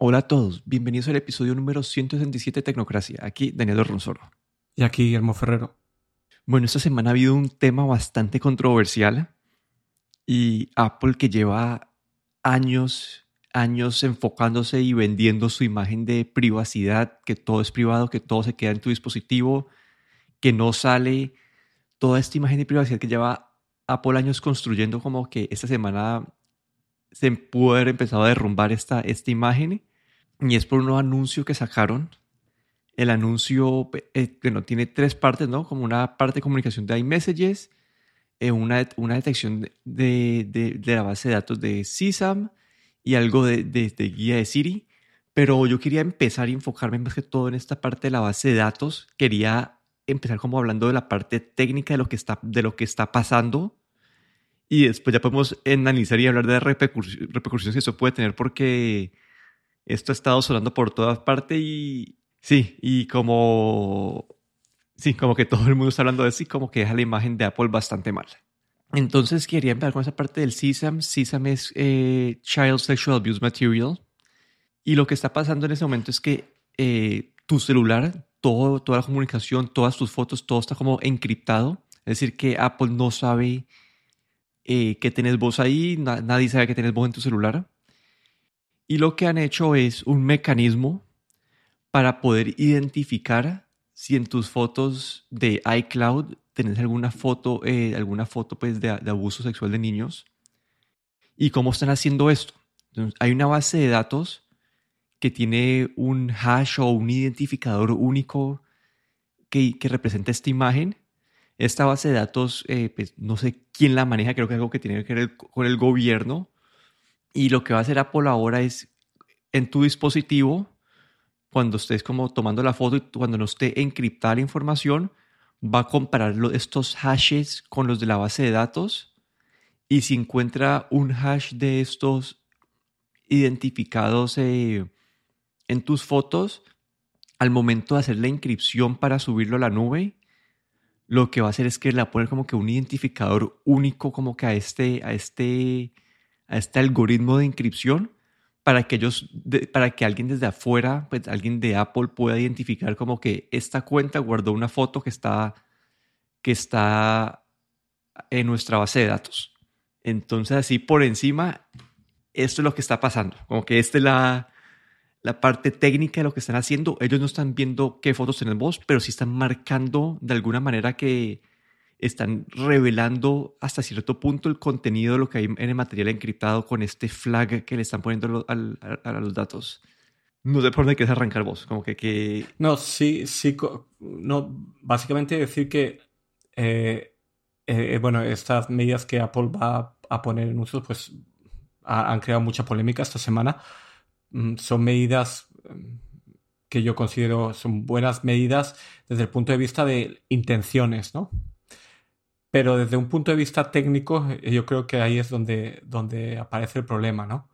Hola a todos, bienvenidos al episodio número 167 de Tecnocracia. Aquí Daniel Ronsoro. Y aquí Guillermo Ferrero. Bueno, esta semana ha habido un tema bastante controversial y Apple que lleva años, años enfocándose y vendiendo su imagen de privacidad, que todo es privado, que todo se queda en tu dispositivo, que no sale toda esta imagen de privacidad que lleva Apple años construyendo como que esta semana se pudo haber empezado a derrumbar esta, esta imagen y es por un nuevo anuncio que sacaron. El anuncio, eh, bueno, tiene tres partes, ¿no? Como una parte de comunicación de iMessages, eh, una, una detección de, de, la base de datos de CSAM y algo de, de, guía de Siri. Pero yo quería empezar y enfocarme más que todo en esta parte de la base de datos. Quería empezar como hablando de la parte técnica de lo que está, de lo que está pasando. Y después ya podemos analizar y hablar de repercusiones que eso puede tener porque esto ha estado sonando por todas partes y sí, y como, sí, como que todo el mundo está hablando de eso y como que deja la imagen de Apple bastante mal. Entonces quería empezar con esa parte del CSAM. CSAM es eh, Child Sexual Abuse Material. Y lo que está pasando en ese momento es que eh, tu celular, todo, toda la comunicación, todas tus fotos, todo está como encriptado. Es decir, que Apple no sabe eh, que tenés voz ahí, nadie sabe que tenés voz en tu celular. Y lo que han hecho es un mecanismo para poder identificar si en tus fotos de iCloud tenés alguna foto, eh, alguna foto pues, de, abuso sexual de niños. ¿Y cómo están haciendo esto? hay una base de datos que tiene un hash o un identificador único que, que representa esta imagen. Esta base de datos, eh, pues, no sé quién la maneja, creo que es algo que tiene que ver con el gobierno, y lo que va a hacer Apple ahora es en tu dispositivo, cuando estés como tomando la foto y cuando no esté encriptada la información, va a comparar estos hashes con los de la base de datos y si encuentra un hash de estos identificados eh, en tus fotos, al momento de hacer la inscripción para subirlo a la nube, lo que va a hacer es que le va a poner como que un identificador único como que a este, a este a este algoritmo de inscripción para que ellos, para que alguien desde afuera, pues alguien de Apple pueda identificar como que esta cuenta guardó una foto que está, que está en nuestra base de datos. Entonces así por encima, esto es lo que está pasando. Como que esta es la, la parte técnica de lo que están haciendo. Ellos no están viendo qué fotos tenemos, pero sí están marcando de alguna manera que, están revelando hasta cierto punto el contenido de lo que hay en el material encriptado con este flag que le están poniendo a, los datos. No sé por dónde quieres arrancar vos, como que... que... No, sí, sí, no, básicamente decir que, eh, eh, bueno, estas medidas que Apple va a poner en uso, pues han creado mucha polémica esta semana. Mm, son medidas mm, que yo considero son buenas medidas desde el punto de vista de intenciones, ¿no? Pero desde un punto de vista técnico, eh, yo creo que ahí es donde, donde aparece el problema, ¿no?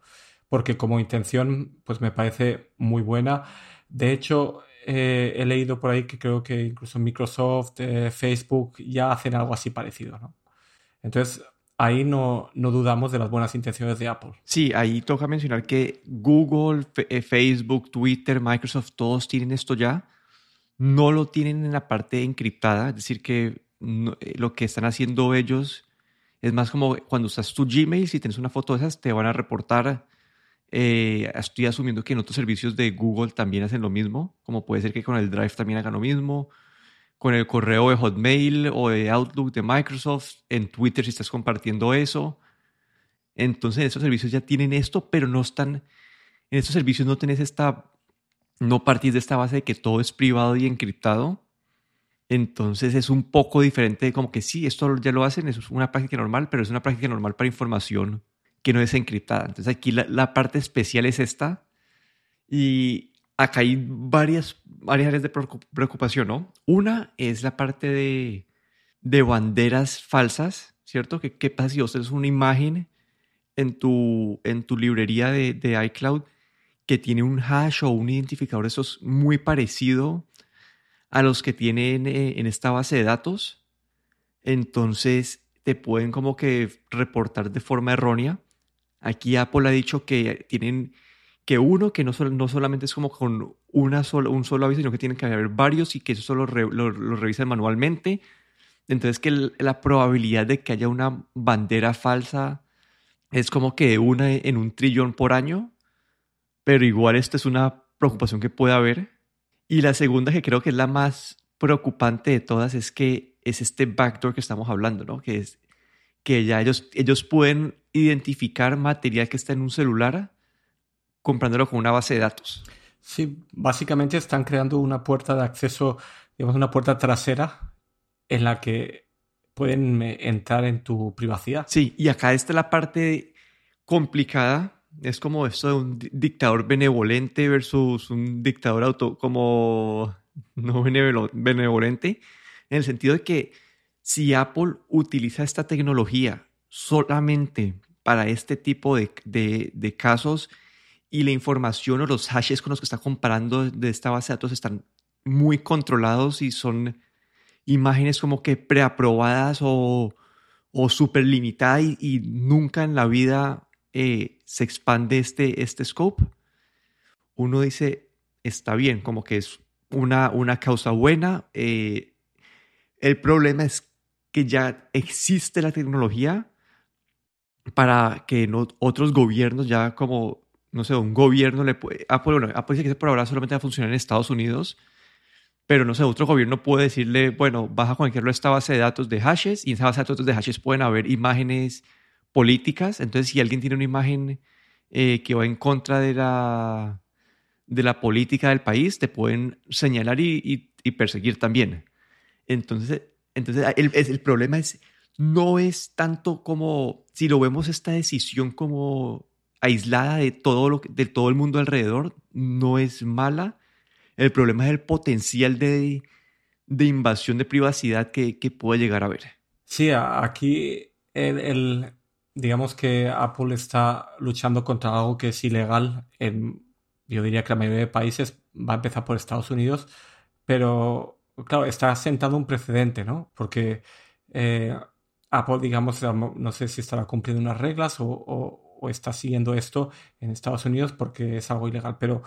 Porque como intención, pues me parece muy buena. De hecho, eh, he leído por ahí que creo que incluso Microsoft, eh, Facebook ya hacen algo así parecido, ¿no? Entonces, ahí no, no, dudamos de las buenas intenciones de Apple. Sí, ahí toca mencionar que Google, Facebook, Twitter, Microsoft, todos tienen esto ya. No lo tienen en la parte encriptada, es decir, que eh, lo que están haciendo ellos es más como cuando usas tu Gmail, si tienes una foto de esas, te van a reportar. Eh, estoy asumiendo que en otros servicios de Google también hacen lo mismo, como puede ser que con el Drive también hagan lo mismo, con el correo de Hotmail o de Outlook de Microsoft, en Twitter si estás compartiendo eso. Entonces, esos servicios ya tienen esto, pero no están, en estos servicios no tenés esta, no partís de esta base de que todo es privado y encriptado, entonces es un poco diferente, como que sí, esto ya lo hacen, es una práctica normal, pero es una práctica normal para información que no es encriptada. Entonces aquí la, parte especial es esta. Y acá hay varias, varias áreas de preocupación, ¿no? Una es la parte de, de banderas falsas, ¿cierto? ¿Qué, ¿Qué, pasa si vos tenés una imagen en tu, en tu librería de, de iCloud que tiene un hash o un identificador, eso es muy parecido a los que tienen eh, en esta base de datos, entonces te pueden como que reportar de forma errónea. Aquí Apple ha dicho que tienen que uno, que no, no solamente es como con una sola, un solo aviso, sino que tienen que haber varios y que eso solo lo, revisan manualmente. Entonces que la probabilidad de que haya una bandera falsa es como que una en un trillón por año, pero igual esto es una preocupación que puede haber. Y la segunda, que creo que es la más preocupante de todas, es que es este backdoor que estamos hablando, ¿no? Que es que ya ellos, ellos pueden identificar material que está en un celular comprándolo con una base de datos. Sí, básicamente están creando una puerta de acceso, digamos, una puerta trasera en la que pueden eh, entrar en tu privacidad. Sí, y acá está la parte complicada. Es como esto de un dictador benevolente versus un dictador auto, como no benevolente, en el sentido de que si Apple utiliza esta tecnología solamente para este tipo de, casos y la información o los hashes con los que está comparando de esta base de datos están muy controlados y son imágenes como que preaprobadas o, o súper limitadas y, nunca en la vida eh, se expande este, este scope, uno dice, está bien, como que es una, una causa buena. Eh, el problema es que ya existe la tecnología para que no, otros gobiernos ya como, no sé, un gobierno le puede... Apple, bueno, Apple dice que por ahora solamente va a funcionar en Estados Unidos, pero no sé, otro gobierno puede decirle, bueno, vas a conectarlo a esta base de datos de hashes y en esa base de datos de hashes pueden haber imágenes políticas. Entonces, si alguien tiene una imagen eh, que va en contra de la, de la política del país, te pueden señalar y, y perseguir también. Entonces, entonces, el, el problema es, no es tanto como, si lo vemos esta decisión como aislada de todo, lo, de todo el mundo alrededor, no es mala. El problema es el potencial de, de invasión de privacidad que, que, puede llegar a haber. Sí, aquí el, el, digamos que Apple está luchando contra algo que es ilegal en, yo diría que la mayoría de países, va a empezar por Estados Unidos, pero claro, está sentando un precedente, ¿no? Porque eh, Apple, digamos, no sé si estará cumpliendo unas reglas o, está siguiendo esto en Estados Unidos porque es algo ilegal, pero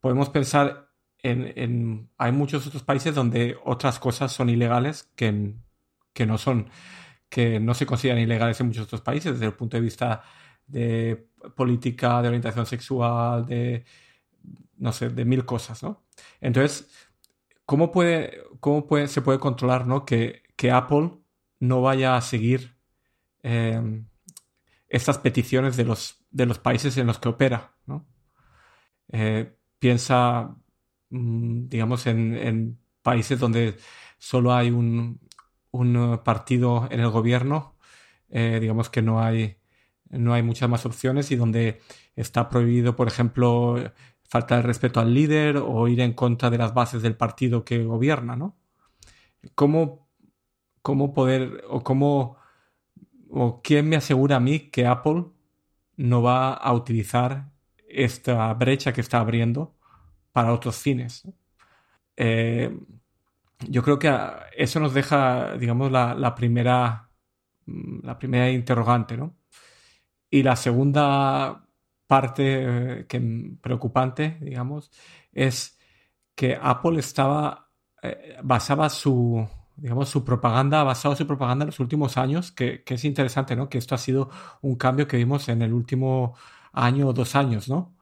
podemos pensar en, hay muchos otros países donde otras cosas son ilegales que, que no son, que no se consideran ilegales en muchos otros países desde el punto de vista de política, de orientación sexual, de, no sé, de mil cosas, ¿no? Entonces, ¿cómo, puede, cómo puede, se puede controlar ¿no? que, que Apple no vaya a seguir em, estas peticiones de los, de los países en los que opera? ¿no? Eh, piensa, mm, digamos, en, países donde solo hay un, un partido en el gobierno, eh, digamos que no hay, no hay muchas más opciones y donde está prohibido, por ejemplo, falta de respeto al líder o ir en contra de las bases del partido que gobierna, ¿no? ¿Cómo, cómo poder o cómo o quién me asegura a mí que Apple no va a utilizar esta brecha que está abriendo para otros fines? Eh, yo creo que eso nos deja, digamos, la, primera la primera interrogante, ¿no? Y la segunda parte eh, que, preocupante, digamos, es que Apple estaba, eh, basaba su, digamos, su propaganda, basado su propaganda en los últimos años, que, es interesante, ¿no? Que esto ha sido un cambio que vimos en el último año o dos años, ¿no?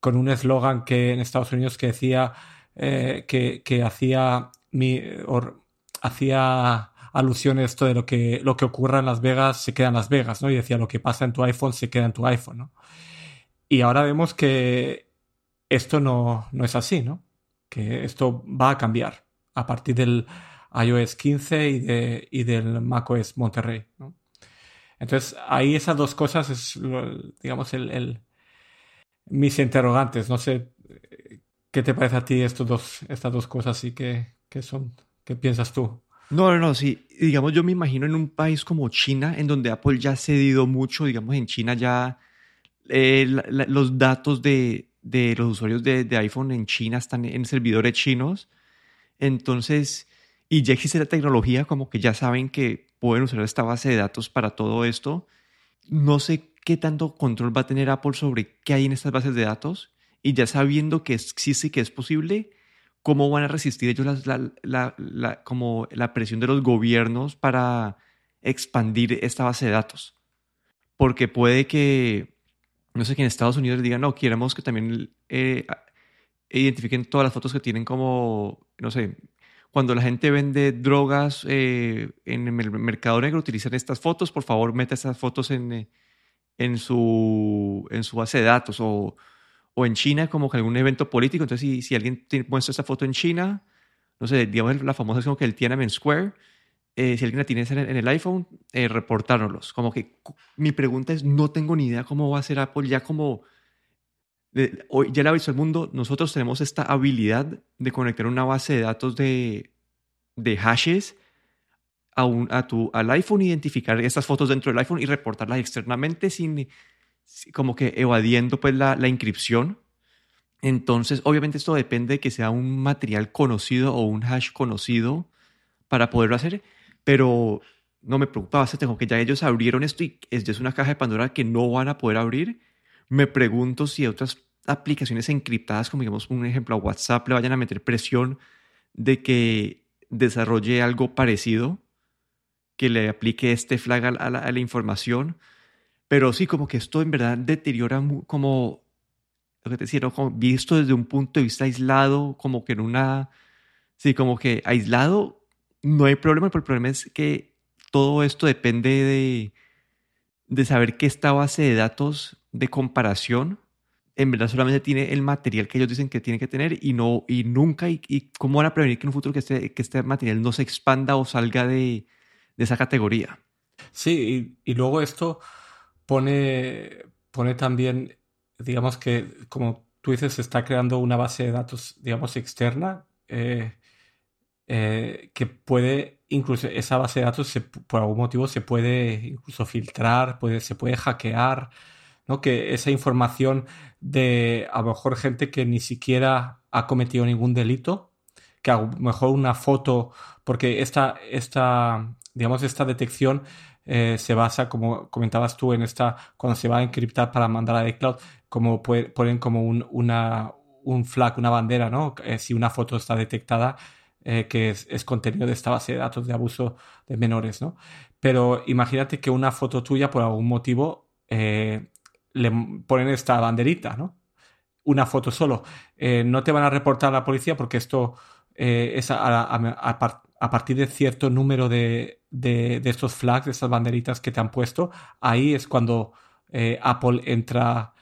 Con un eslogan que en Estados Unidos que decía eh, que, hacía hacía alusión a esto de lo que, lo que ocurra en Las Vegas se queda en Las Vegas, ¿no? Y decía lo que pasa en tu iPhone se queda en tu iPhone, ¿no? Y ahora vemos que esto no, es así, ¿no? Que esto va a cambiar a partir del iOS 15 y, de, y del macOS Monterrey, ¿no? Entonces, ahí esas dos cosas es, digamos, el, mis interrogantes. No sé, ¿qué te parece a ti estos dos, estas dos cosas y qué, qué son? ¿Qué piensas tú? No, no, no, sí. Digamos, yo me imagino en un país como China, en donde Apple ya ha cedido mucho, digamos, en China ya eh, los datos de, de los usuarios de, de, iPhone en China están en servidores chinos. Entonces, y ya existe la tecnología, como que ya saben que pueden usar esta base de datos para todo esto. No sé qué tanto control va a tener Apple sobre qué hay en estas bases de datos. Y ya sabiendo que existe y que es posible, ¿cómo van a resistir ellos la, como la presión de los gobiernos para expandir esta base de datos? Porque puede que, no sé, que en Estados Unidos digan, no, queremos que también eh, identifiquen todas las fotos que tienen como, no sé, cuando la gente vende drogas eh, en el mercado negro, utilizan estas fotos, por favor, meta estas fotos en, eh, en, su, en su base de datos. O, o en China, como que algún evento político. Entonces, si, si alguien muestra esa foto en China, no sé, digamos la famosa como que el Tiananmen Square, eh, si alguien la tiene en el, iPhone, eh, reportárnoslos. Como que mi pregunta es, no tengo ni idea cómo va a ser Apple ya como... hoy ya le ha visto el mundo, nosotros tenemos esta habilidad de conectar una base de datos de, de hashes a, un, a tu, al iPhone, identificar estas fotos dentro del iPhone y reportarlas externamente sin, como que evadiendo pues la, la inscripción. Entonces, obviamente esto depende de que sea un material conocido o un hash conocido para poderlo hacer, pero no me preocupa tengo que ya ellos abrieron esto y es una caja de Pandora que no van a poder abrir. Me pregunto si otras aplicaciones encriptadas, como digamos un ejemplo a WhatsApp, le vayan a meter presión de que desarrolle algo parecido, que le aplique este flag a la, a la información pero sí, como que esto en verdad deteriora como, lo que te decía, como visto desde un punto de vista aislado, como que en una, sí, como que aislado no hay problema, pero el problema es que todo esto depende de, de saber qué esta base de datos de comparación en verdad solamente tiene el material que ellos dicen que tiene que tener y no y nunca y, cómo van a prevenir que en un futuro que este, que este material no se expanda o salga de, de esa categoría. Sí, y, y luego esto pone, pone también, digamos que, como tú dices, se está creando una base de datos, digamos, externa, eh, eh, que puede, incluso esa base de datos, por algún motivo, se puede incluso filtrar, puede, se puede hackear, ¿no? Que esa información de, a lo mejor, gente que ni siquiera ha cometido ningún delito, que a lo mejor una foto, porque esta, esta digamos, esta detección eh, se basa, como comentabas tú, en esta, cuando se va a encriptar para mandar a iCloud, como ponen como un, una, un flag, una bandera, ¿no? Eh, si una foto está detectada, eh, que es, contenido de esta base de datos de abuso de menores, ¿no? Pero imagínate que una foto tuya, por algún motivo, le ponen esta banderita, ¿no? Una foto solo. no te van a reportar a la policía porque esto es a partir de cierto número de, de, estos flags, de estas banderitas que te han puesto, ahí es cuando eh, Apple entra,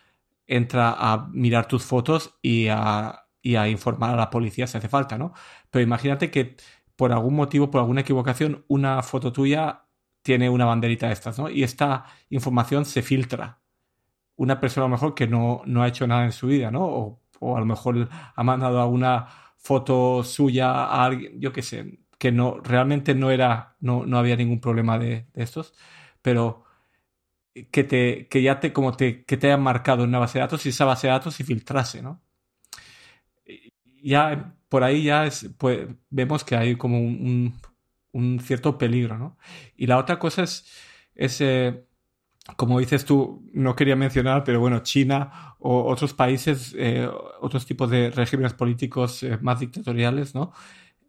entra a mirar tus fotos y a, y a informar a la policía si hace falta, ¿no? Pero imagínate que por algún motivo, por alguna equivocación, una foto tuya tiene una banderita de estas, ¿no? Y esta información se filtra. Una persona a lo mejor que no, no ha hecho nada en su vida, ¿no? O, o a lo mejor ha mandado a una foto suya a alguien, yo qué sé, que no, realmente no era, no, no había ningún problema de, estos, pero que, te, que ya te, como te, que te hayan marcado en una base de datos y esa base de datos se filtrase, ¿no? Ya por ahí ya es, pues, vemos que hay como un, un, cierto peligro, ¿no? Y la otra cosa es, es eh, como dices tú, no quería mencionar, pero bueno, China o otros países, eh, otros tipos de regímenes políticos eh, más dictatoriales, ¿no?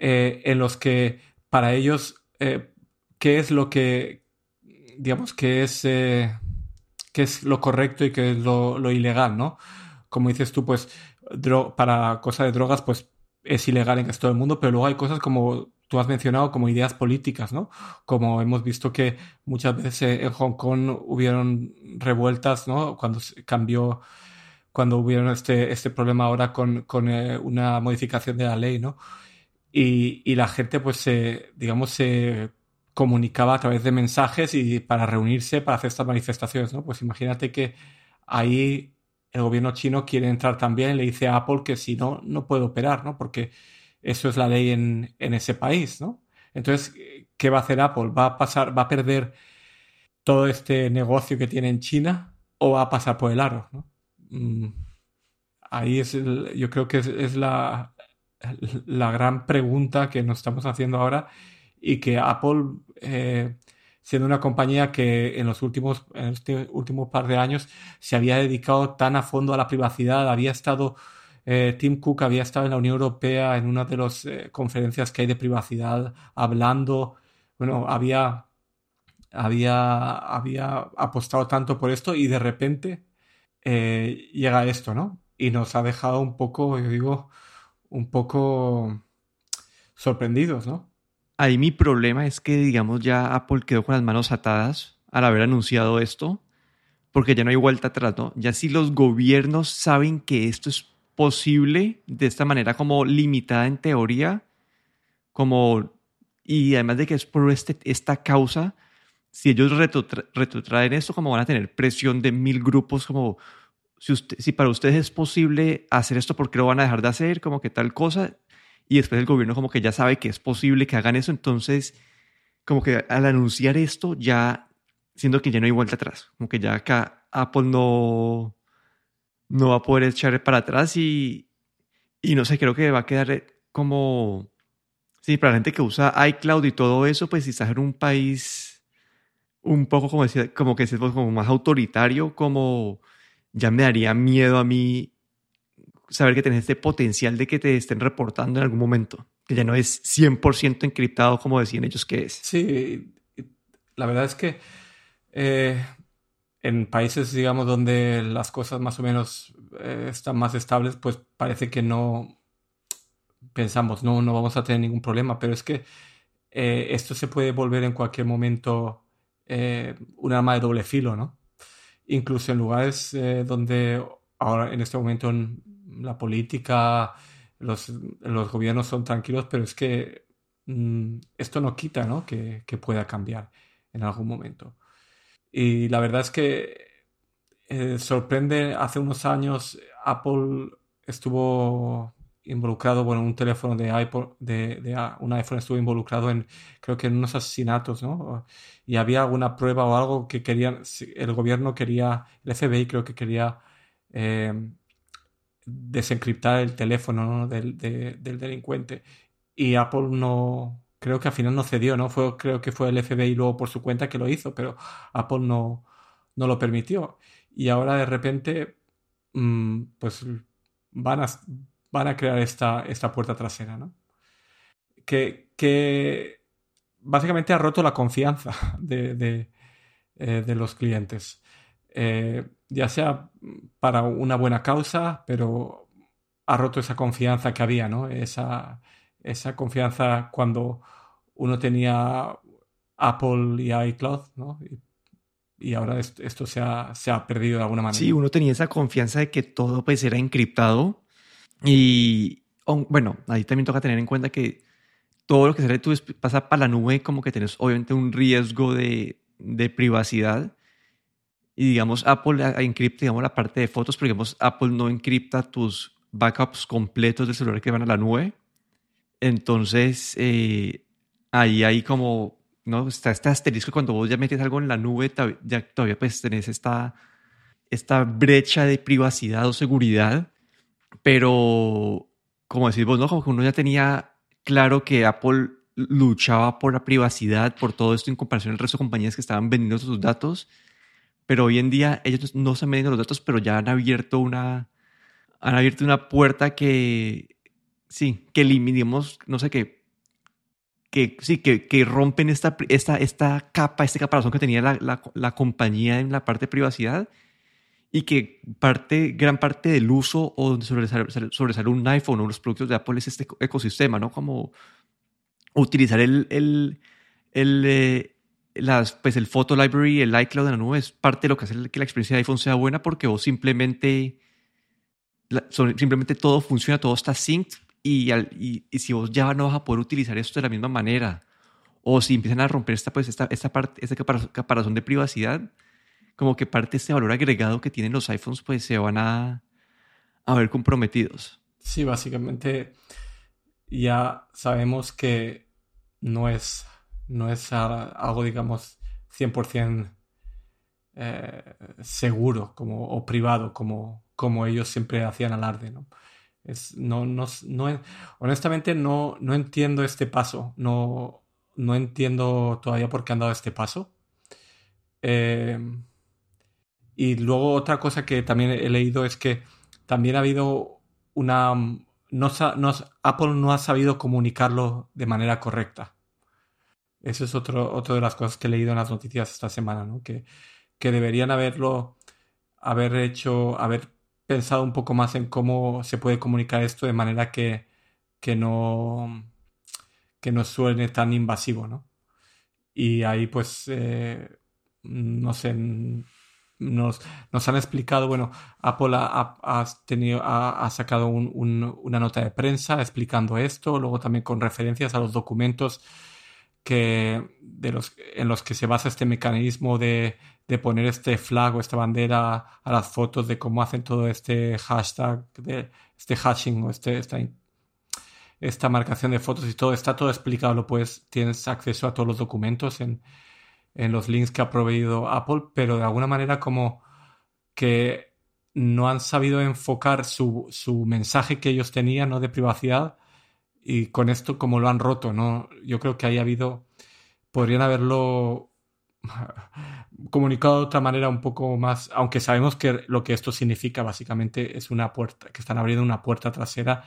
Eh, en los que para ellos, eh, ¿qué es lo que, digamos, qué es, eh, qué es lo correcto y qué es lo, ilegal, ¿no? Como dices tú, pues para cosas de drogas, pues es ilegal en todo el mundo, pero luego hay cosas como tú has mencionado como ideas políticas, ¿no? Como hemos visto que muchas veces en Hong Kong hubieron revueltas, ¿no? Cuando cambió, cuando hubieron este, este problema ahora con, con una modificación de la ley, ¿no? Y, la gente pues se, digamos, se comunicaba a través de mensajes y para reunirse para hacer estas manifestaciones, ¿no? Pues imagínate que ahí el gobierno chino quiere entrar también y le dice a Apple que si no, no puede operar, ¿no? Porque eso es la ley en, en ese país, ¿no? Entonces, ¿qué va a hacer Apple? ¿Va a pasar, va a perder todo este negocio que tiene en China o va a pasar por el aro, ¿no? Mm, ahí es, yo creo que es la, la gran pregunta que nos estamos haciendo ahora y que Apple, eh, siendo una compañía que en los últimos, en este par de años se había dedicado tan a fondo a la privacidad, había estado, eh, Tim Cook había estado en la Unión Europea en una de las eh, conferencias que hay de privacidad, hablando, bueno, había, había, había apostado tanto por esto y de repente llega esto, ¿no? Y nos ha dejado un poco, yo digo, un poco sorprendidos, ¿no? Ahí mi problema es que, digamos, ya Apple quedó con las manos atadas al haber anunciado esto, porque ya no hay vuelta atrás, ¿no? Ya si los gobiernos saben que esto es posible de esta manera como limitada en teoría, como, y además de que es por este, esta causa, si ellos retrotraen esto, como van a tener presión de mil grupos, como si, usted, si para ustedes es posible hacer esto, ¿por qué lo van a dejar de hacer? Como que tal cosa. Y después el gobierno como que ya sabe que es posible que hagan eso. Entonces, como que al anunciar esto, ya siendo que ya no hay vuelta atrás. Como que ya acá Apple no, no va a poder echar para atrás y, y no sé, creo que va a quedar como... Sí, para la gente que usa iCloud y todo eso, pues si estás en un país un poco como decía, como que es como más autoritario, como ya me daría miedo a mí saber que tenés este potencial de que te estén reportando en algún momento, que ya no es 100% encriptado como decían ellos que es. Sí, la verdad es que eh, en países, digamos, donde las cosas más o menos eh, están más estables, pues parece que no pensamos, no, no vamos a tener ningún problema, pero es que eh, esto se puede volver en cualquier momento eh, un arma de doble filo, ¿no? Incluso en lugares eh, donde ahora en este momento la política, los, los, gobiernos son tranquilos, pero es que mm, esto no quita, ¿no? Que, que, pueda cambiar en algún momento. Y la verdad es que eh, sorprende, hace unos años Apple estuvo involucrado, bueno, un teléfono de iPhone, de, de, un iPhone estuvo involucrado en, creo que en unos asesinatos, ¿no? Y había alguna prueba o algo que querían, el gobierno quería, el FBI creo que quería eh, desencriptar el teléfono del, del, delincuente. Y Apple no, creo que al final no cedió, ¿no? Fue, creo que fue el FBI luego por su cuenta que lo hizo, pero Apple no, no lo permitió. Y ahora de repente, mm, pues van a van a crear esta, esta puerta trasera, ¿no? Que, que básicamente ha roto la confianza de, de, eh, los clientes. Eh, ya sea para una buena causa, pero ha roto esa confianza que había, ¿no? Esa, esa confianza cuando uno tenía Apple y iCloud, ¿no? Y, ahora esto, se, ha, se, ha, perdido de alguna manera. Sí, uno tenía esa confianza de que todo pues era encriptado y bueno, ahí también toca tener en cuenta que todo lo que sale tú pasa para la nube, como que tienes obviamente un riesgo de, de privacidad. Y digamos, Apple encripta, digamos, la parte de fotos, pero digamos, Apple no encripta tus backups completos del celular que van a la nube. Entonces, eh, ahí hay como, ¿no? Está este asterisco cuando vos ya metes algo en la nube, ya todavía pues tenés esta, esta brecha de privacidad o seguridad pero, como decís vos, ¿no? Como que uno ya tenía claro que Apple luchaba por la privacidad, por todo esto en comparación al resto de compañías que estaban vendiendo sus datos. Pero hoy en día ellos no están vendiendo los datos, pero ya han abierto una, han abierto una puerta que, sí, que eliminemos, no sé qué, que sí, que, que rompen esta, esta, esta capa, este caparazón que tenía la, la, la compañía en la parte de privacidad y que parte, gran parte del uso o sobresale, un iPhone o los productos de Apple es este ecosistema, ¿no? Como utilizar el, el, el, eh, las, pues el Photo Library, el iCloud de la nube es parte de lo que hace que la experiencia de iPhone sea buena porque vos simplemente, simplemente todo funciona, todo está synced y, y, y, si vos ya no vas a poder utilizar esto de la misma manera o si empiezan a romper esta, pues esta, esta parte, esta caparazón de privacidad, como que parte de este valor agregado que tienen los iPhones, pues se van a, a ver comprometidos. Sí, básicamente ya sabemos que no es, no es algo, digamos, 100% eh, seguro como, o privado, como, como ellos siempre hacían alarde. ¿no? Es, no, no, no, honestamente no, no entiendo este paso. No, no entiendo todavía por qué han dado este paso. Eh, y luego otra cosa que también he leído es que también ha habido una... No, Apple no ha sabido comunicarlo de manera correcta. Eso es otro, otra de las cosas que he leído en las noticias esta semana, ¿no? Que, que deberían haberlo, haber hecho, haber pensado un poco más en cómo se puede comunicar esto de manera que, que no que no suene tan invasivo, ¿no? Y ahí pues, eh, no sé, nos, nos, han explicado, bueno, Apple ha, tenido, ha, sacado una nota de prensa explicando esto, luego también con referencias a los documentos que, de los, en los que se basa este mecanismo de, de poner este flag o esta bandera a las fotos de cómo hacen todo este hashtag, de, este hashing o este, esta esta marcación de fotos y todo, está todo explicado, lo tienes acceso a todos los documentos en, en los links que ha proveído Apple, pero de alguna manera como que no han sabido enfocar su, su mensaje que ellos tenían ¿no? de privacidad y con esto como lo han roto, ¿no? Yo creo que ahí ha habido, podrían haberlo comunicado de otra manera un poco más, aunque sabemos que lo que esto significa básicamente es una puerta, que están abriendo una puerta trasera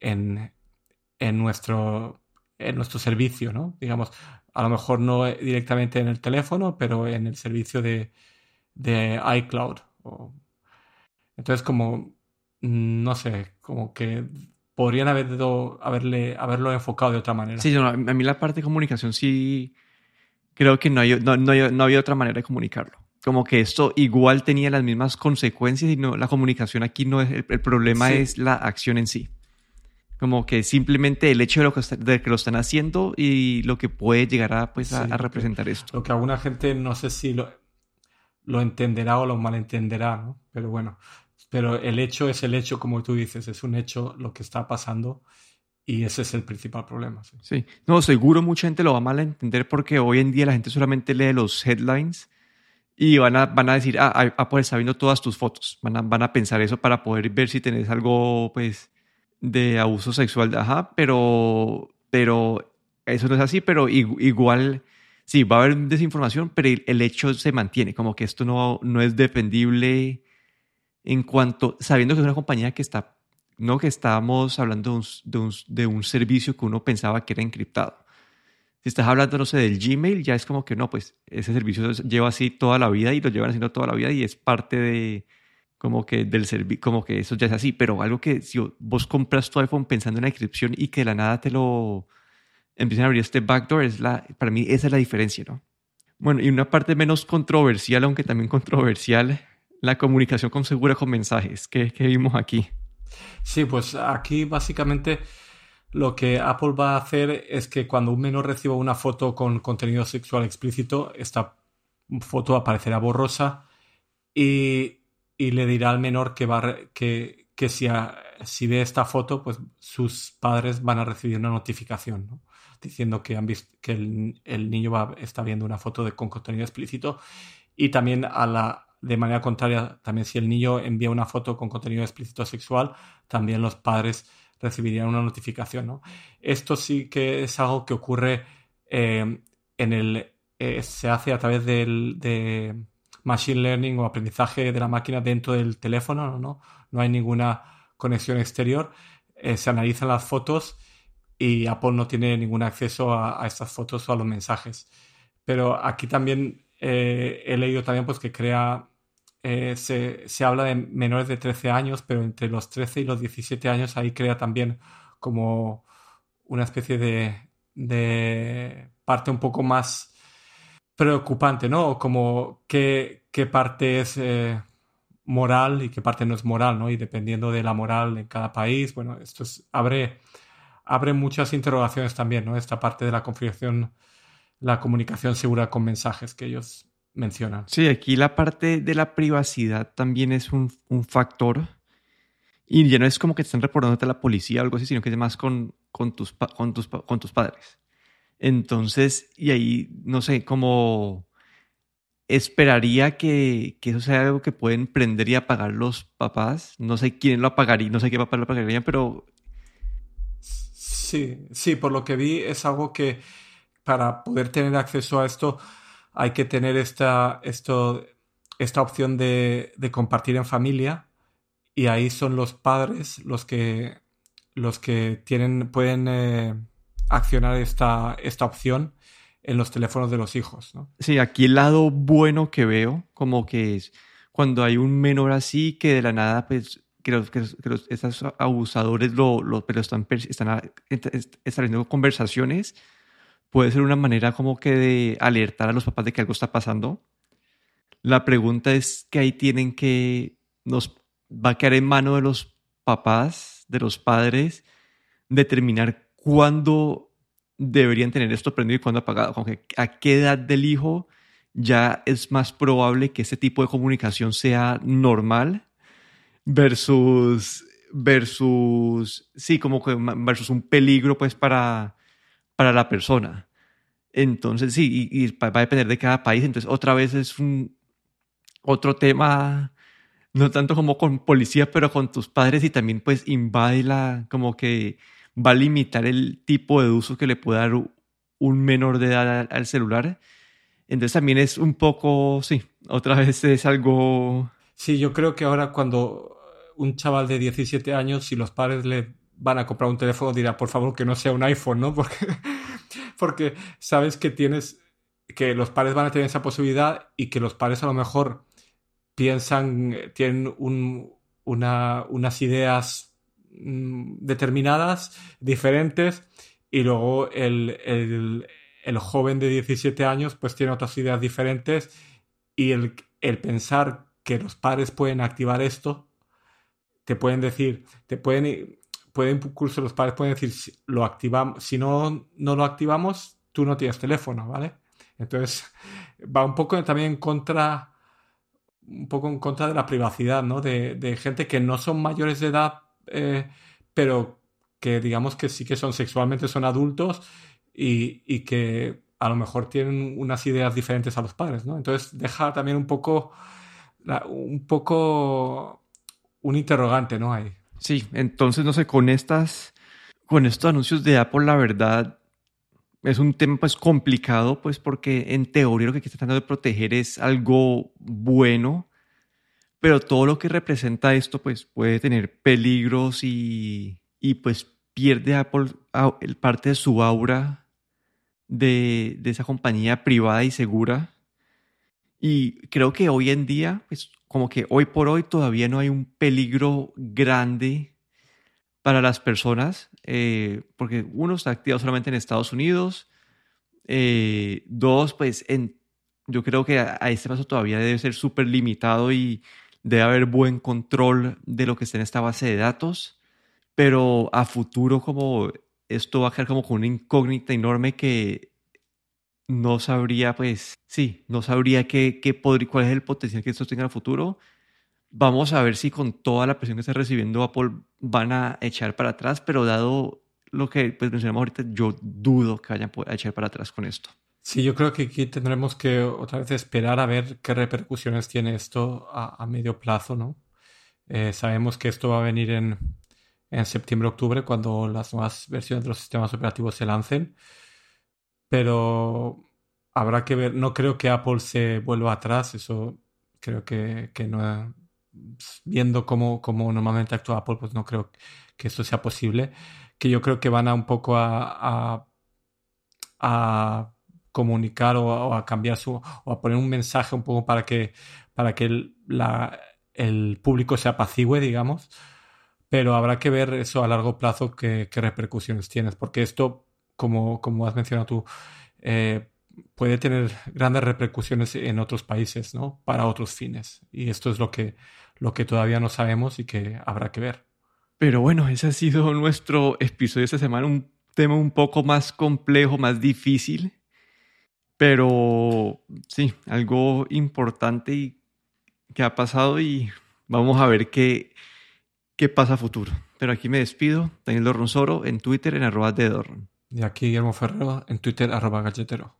en, en nuestro, en nuestro servicio, ¿no? Digamos, a lo mejor no directamente en el teléfono, pero en el servicio de, de iCloud. Entonces, como, no sé, como que podrían haber haberle, haberlo enfocado de otra manera. Sí, a mí la parte de comunicación sí creo que no, hay, no, no, había otra manera de comunicarlo. Como que esto igual tenía las mismas consecuencias y no, la comunicación aquí no es, el, problema es la acción en sí. Como que simplemente el hecho de, lo que, de que lo están haciendo y lo que puede llegar a, pues, a, representar esto. Lo que alguna gente no sé si lo, lo entenderá o lo malentenderá, ¿no? Pero bueno, pero el hecho es el hecho, como tú dices, es un hecho lo que está pasando y ese es el principal problema. Sí, no, seguro mucha gente lo va a malentender porque hoy en día la gente solamente lee los headlines y van a, van a decir, ah, Apple está viendo todas tus fotos. Van a, van a pensar eso para poder ver si tenés algo, pues, de abuso sexual, ajá, pero, pero eso no es así, pero igual, sí, va a haber desinformación, pero el, hecho se mantiene, como que esto no, no es defendible en cuanto, sabiendo que es una compañía que está, no que estábamos hablando de un, de un, de un servicio que uno pensaba que era encriptado. Si estás hablando, no sé, del Gmail, ya es como que no, pues ese servicio lleva así toda la vida y lo llevan haciendo toda la vida y es parte de, como que del servicio, como que eso ya es así, pero algo que si vos compras tu iPhone pensando en la inscripción y que de la nada te lo empiezan a abrir este backdoor, es la, para mí esa es la diferencia, ¿no? Bueno, y una parte menos controversial, aunque también controversial, la comunicación con segura con mensajes, que, vimos aquí. Sí, pues aquí básicamente lo que Apple va a hacer es que cuando un menor reciba una foto con contenido sexual explícito, esta foto aparecerá borrosa y y le dirá al menor que, va, que, que si, si ve esta foto, pues sus padres van a recibir una notificación, diciendo que, han que el, niño va, está viendo una foto de, con contenido explícito. Y también a la, de manera contraria, también si el niño envía una foto con contenido explícito sexual, también los padres recibirían una notificación. ¿no? Esto sí que es algo que ocurre eh, en el... Eh, se hace a través del, de, machine learning o aprendizaje de la máquina dentro del teléfono, no, no, hay ninguna conexión exterior. Eh, se analizan las fotos y Apple no tiene ningún acceso a, estas fotos o a los mensajes. Pero aquí también eh, he leído también pues, que crea, eh, se, se, habla de menores de 13 años, pero entre los 13 y los 17 años ahí crea también como una especie de, de parte un poco más preocupante, ¿no? Como qué, qué parte es eh, moral y qué parte no es moral, ¿no? Y dependiendo de la moral en cada país, bueno, esto abre, abre muchas interrogaciones también, ¿no? Esta parte de la configuración, la comunicación segura con mensajes que ellos mencionan. Sí, aquí la parte de la privacidad también es un, un factor. Y ya no es como que te están reportándote a la policía o algo así, sino que es más con, con, tus, con, tus, con tus padres. Entonces, y ahí, no sé, como esperaría que, que, eso sea algo que pueden prender y apagar los papás. No sé quién lo apagaría, no sé qué papá lo apagaría, pero... Sí, sí, por lo que vi es algo que para poder tener acceso a esto hay que tener esta, esto, esta opción de, compartir en familia y ahí son los padres los que, los que tienen, pueden eh, accionar esta, esta opción en los teléfonos de los hijos. ¿no? Sí, aquí el lado bueno que veo, como que es cuando hay un menor así que de la nada, pues, que los, que, estos abusadores lo, lo, pero están, están estableciendo conversaciones, puede ser una manera como que de alertar a los papás de que algo está pasando. La pregunta es que ahí tienen que, nos va a quedar en mano de los papás, de los padres, determinar cuándo deberían tener esto prendido y cuándo apagado. a qué edad del hijo ya es más probable que ese tipo de comunicación sea normal versus versus sí como que versus un peligro pues para para la persona entonces sí y, va a depender de cada país entonces otra vez es un otro tema no tanto como con policía pero con tus padres y también pues invade la como que va a limitar el tipo de uso que le puede dar un menor de edad al celular. Entonces también es un poco, sí, otra vez es algo... Sí, yo creo que ahora cuando un chaval de 17 años, si los padres le van a comprar un teléfono, dirá, por favor, que no sea un iPhone, ¿no? Porque, sabes que tienes, que los padres van a tener esa posibilidad y que los padres a lo mejor piensan, tienen un, una, unas ideas determinadas, diferentes, y luego el, el, joven de 17 años pues tiene otras ideas diferentes y el, el pensar que los padres pueden activar esto, te pueden decir, te pueden, pueden incluso los padres pueden decir, si lo activamos, si no, no lo activamos, tú no tienes teléfono, ¿vale? Entonces va un poco también en contra, un poco en contra de la privacidad, ¿no? De, de gente que no son mayores de edad eh, pero que digamos que sí que son sexualmente son adultos y, que a lo mejor tienen unas ideas diferentes a los padres, ¿no? Entonces deja también un poco, un poco un interrogante, ¿no? Ahí. Sí, entonces no sé, con estas, con estos anuncios de Apple, la verdad es un tema pues complicado, pues porque en teoría lo que está tratando de proteger es algo bueno, pero todo lo que representa esto pues puede tener peligros y, y pues pierde Apple parte de su aura de, de, esa compañía privada y segura. Y creo que hoy en día, pues como que hoy por hoy todavía no hay un peligro grande para las personas, eh, porque uno está activado solamente en Estados Unidos, eh, dos, pues en, yo creo que a, a este paso todavía debe ser súper limitado y debe haber buen control de lo que está en esta base de datos, pero a futuro como esto va a quedar como con una incógnita enorme que no sabría, pues, sí, no sabría qué, qué podría, cuál es el potencial que esto tenga a futuro. Vamos a ver si con toda la presión que está recibiendo Apple van a echar para atrás, pero dado lo que pues, mencionamos ahorita, yo dudo que vayan a echar para atrás con esto. Sí, yo creo que aquí tendremos que otra vez esperar a ver qué repercusiones tiene esto a, medio plazo, ¿no? Eh, sabemos que esto va a venir en, en septiembre-octubre cuando las nuevas versiones de los sistemas operativos se lancen, pero habrá que ver, no creo que Apple se vuelva atrás, eso creo que, que no, viendo cómo, cómo, normalmente actúa Apple, pues no creo que esto sea posible, que yo creo que van a un poco a, a, a comunicar o, a cambiar su o a poner un mensaje un poco para que para que el, la, el público se apacigüe, digamos. Pero habrá que ver eso a largo plazo qué, repercusiones tienes, porque esto, como, como has mencionado tú, eh, puede tener grandes repercusiones en otros países, ¿no? Para otros fines. Y esto es lo que, lo que todavía no sabemos y que habrá que ver. Pero bueno, ese ha sido nuestro episodio esta semana, un tema un poco más complejo, más difícil, pero sí, algo importante y que ha pasado y vamos a ver qué, qué pasa a futuro. Pero aquí me despido. Daniel Dorronsoro en Twitter en arroba de Dorron. Y aquí Guillermo Ferrero en Twitter arroba galletero.